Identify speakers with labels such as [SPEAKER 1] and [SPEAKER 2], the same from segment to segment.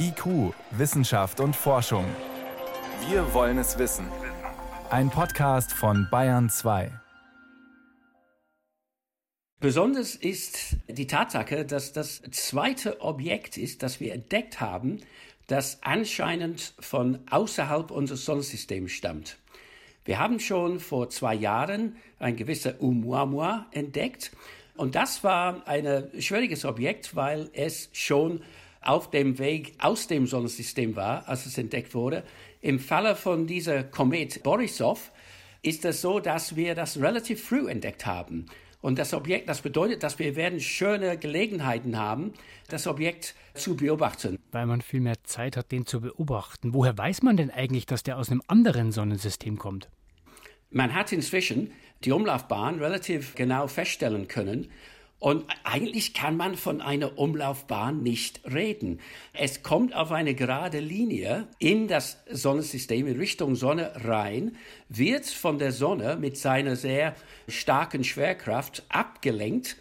[SPEAKER 1] IQ, Wissenschaft und Forschung. Wir wollen es wissen. Ein Podcast von Bayern 2.
[SPEAKER 2] Besonders ist die Tatsache, dass das zweite Objekt ist, das wir entdeckt haben, das anscheinend von außerhalb unseres Sonnensystems stammt. Wir haben schon vor zwei Jahren ein gewisser Oumuamua entdeckt. Und das war ein schwieriges Objekt, weil es schon auf dem Weg aus dem Sonnensystem war, als es entdeckt wurde. Im Falle von dieser Komet Borisov ist es so, dass wir das relativ früh entdeckt haben. Und das Objekt, das bedeutet, dass wir werden schöne Gelegenheiten haben, das Objekt zu beobachten.
[SPEAKER 3] Weil man viel mehr Zeit hat, den zu beobachten. Woher weiß man denn eigentlich, dass der aus einem anderen Sonnensystem kommt?
[SPEAKER 2] Man hat inzwischen die Umlaufbahn relativ genau feststellen können. Und eigentlich kann man von einer Umlaufbahn nicht reden. Es kommt auf eine gerade Linie in das Sonnensystem in Richtung Sonne rein, wird von der Sonne mit seiner sehr starken Schwerkraft abgelenkt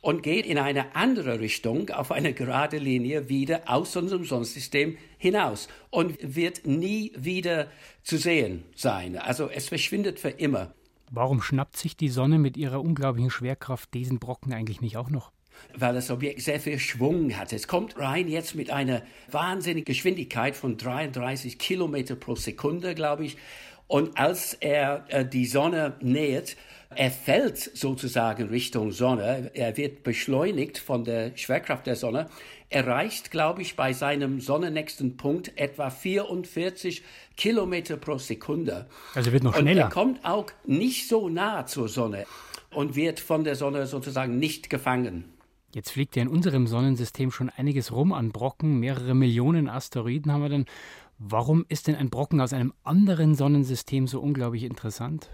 [SPEAKER 2] und geht in eine andere Richtung auf eine gerade Linie wieder aus unserem Sonnensystem hinaus und wird nie wieder zu sehen sein. Also es verschwindet für immer.
[SPEAKER 3] Warum schnappt sich die Sonne mit ihrer unglaublichen Schwerkraft diesen Brocken eigentlich nicht auch noch?
[SPEAKER 2] Weil das Objekt sehr viel Schwung hat. Es kommt rein jetzt mit einer wahnsinnigen Geschwindigkeit von 33 Kilometer pro Sekunde, glaube ich. Und als er äh, die Sonne nähert, er fällt sozusagen Richtung Sonne. Er wird beschleunigt von der Schwerkraft der Sonne. Erreicht, glaube ich, bei seinem sonnennächsten Punkt etwa 44 Kilometer pro Sekunde.
[SPEAKER 3] Also wird noch schneller.
[SPEAKER 2] Und er kommt auch nicht so nah zur Sonne und wird von der Sonne sozusagen nicht gefangen.
[SPEAKER 3] Jetzt fliegt ja in unserem Sonnensystem schon einiges rum an Brocken. Mehrere Millionen Asteroiden haben wir dann. Warum ist denn ein Brocken aus einem anderen Sonnensystem so unglaublich interessant?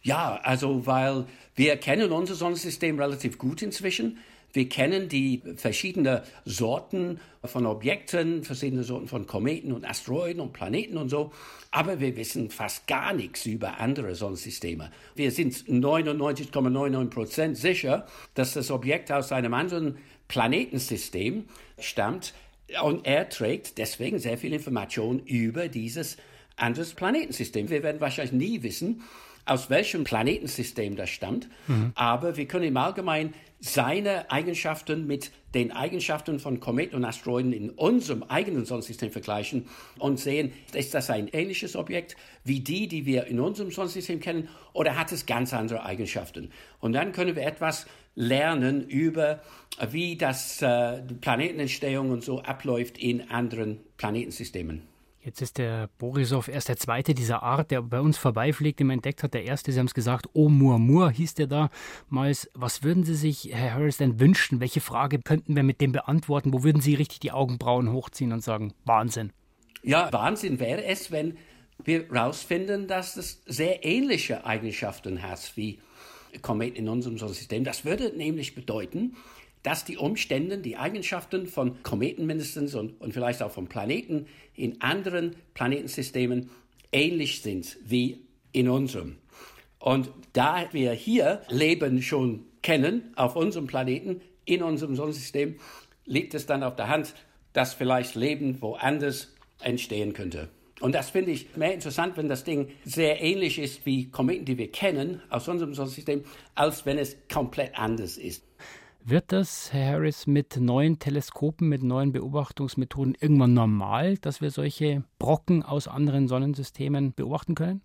[SPEAKER 2] Ja, also weil wir kennen unser Sonnensystem relativ gut inzwischen. Wir kennen die verschiedenen Sorten von Objekten, verschiedene Sorten von Kometen und Asteroiden und Planeten und so. Aber wir wissen fast gar nichts über andere Sonnensysteme. Wir sind 99,99 Prozent sicher, dass das Objekt aus einem anderen Planetensystem stammt, und er trägt deswegen sehr viel Information über dieses anderes Planetensystem. Wir werden wahrscheinlich nie wissen, aus welchem Planetensystem das stammt, mhm. aber wir können im Allgemeinen seine Eigenschaften mit den Eigenschaften von Kometen und Asteroiden in unserem eigenen Sonnensystem vergleichen und sehen, ist das ein ähnliches Objekt wie die, die wir in unserem Sonnensystem kennen, oder hat es ganz andere Eigenschaften? Und dann können wir etwas lernen über, wie das äh, Planetenentstehung und so abläuft in anderen Planetensystemen.
[SPEAKER 3] Jetzt ist der Borisov erst der zweite dieser Art, der bei uns vorbeifliegt, den man entdeckt hat. Der erste, Sie haben es gesagt, Oumuamua hieß der damals. Was würden Sie sich, Herr Harris, denn wünschen? Welche Frage könnten wir mit dem beantworten? Wo würden Sie richtig die Augenbrauen hochziehen und sagen, Wahnsinn?
[SPEAKER 2] Ja, Wahnsinn wäre es, wenn wir herausfinden, dass es sehr ähnliche Eigenschaften hat wie Kometen in unserem Sonnensystem. Das würde nämlich bedeuten, dass die Umstände, die Eigenschaften von Kometen mindestens und, und vielleicht auch von Planeten in anderen Planetensystemen ähnlich sind wie in unserem. Und da wir hier Leben schon kennen auf unserem Planeten, in unserem Sonnensystem, liegt es dann auf der Hand, dass vielleicht Leben woanders entstehen könnte. Und das finde ich mehr interessant, wenn das Ding sehr ähnlich ist wie Kometen, die wir kennen aus unserem Sonnensystem, als wenn es komplett anders ist.
[SPEAKER 3] Wird das, Herr Harris, mit neuen Teleskopen, mit neuen Beobachtungsmethoden irgendwann normal, dass wir solche Brocken aus anderen Sonnensystemen beobachten können?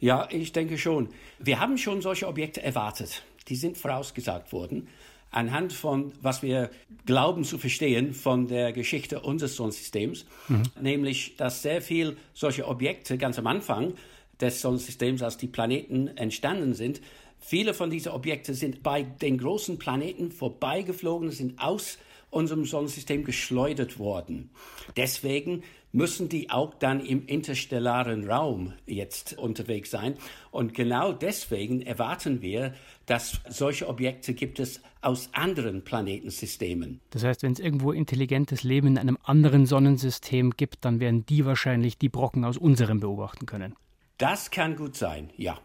[SPEAKER 2] Ja, ich denke schon. Wir haben schon solche Objekte erwartet. Die sind vorausgesagt worden anhand von, was wir glauben zu verstehen von der Geschichte unseres Sonnensystems, mhm. nämlich, dass sehr viel solche Objekte ganz am Anfang des Sonnensystems, als die Planeten entstanden sind, Viele von diesen Objekten sind bei den großen Planeten vorbeigeflogen, sind aus unserem Sonnensystem geschleudert worden. Deswegen müssen die auch dann im interstellaren Raum jetzt unterwegs sein. Und genau deswegen erwarten wir, dass solche Objekte gibt es aus anderen Planetensystemen.
[SPEAKER 3] Das heißt, wenn es irgendwo intelligentes Leben in einem anderen Sonnensystem gibt, dann werden die wahrscheinlich die Brocken aus unserem beobachten können.
[SPEAKER 2] Das kann gut sein, ja.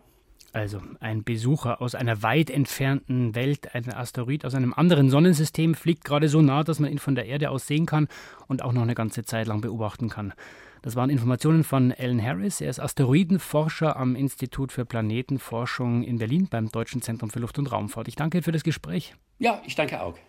[SPEAKER 3] Also ein Besucher aus einer weit entfernten Welt, ein Asteroid aus einem anderen Sonnensystem, fliegt gerade so nah, dass man ihn von der Erde aus sehen kann und auch noch eine ganze Zeit lang beobachten kann. Das waren Informationen von Alan Harris. Er ist Asteroidenforscher am Institut für Planetenforschung in Berlin beim Deutschen Zentrum für Luft- und Raumfahrt. Ich danke für das Gespräch.
[SPEAKER 2] Ja, ich danke auch.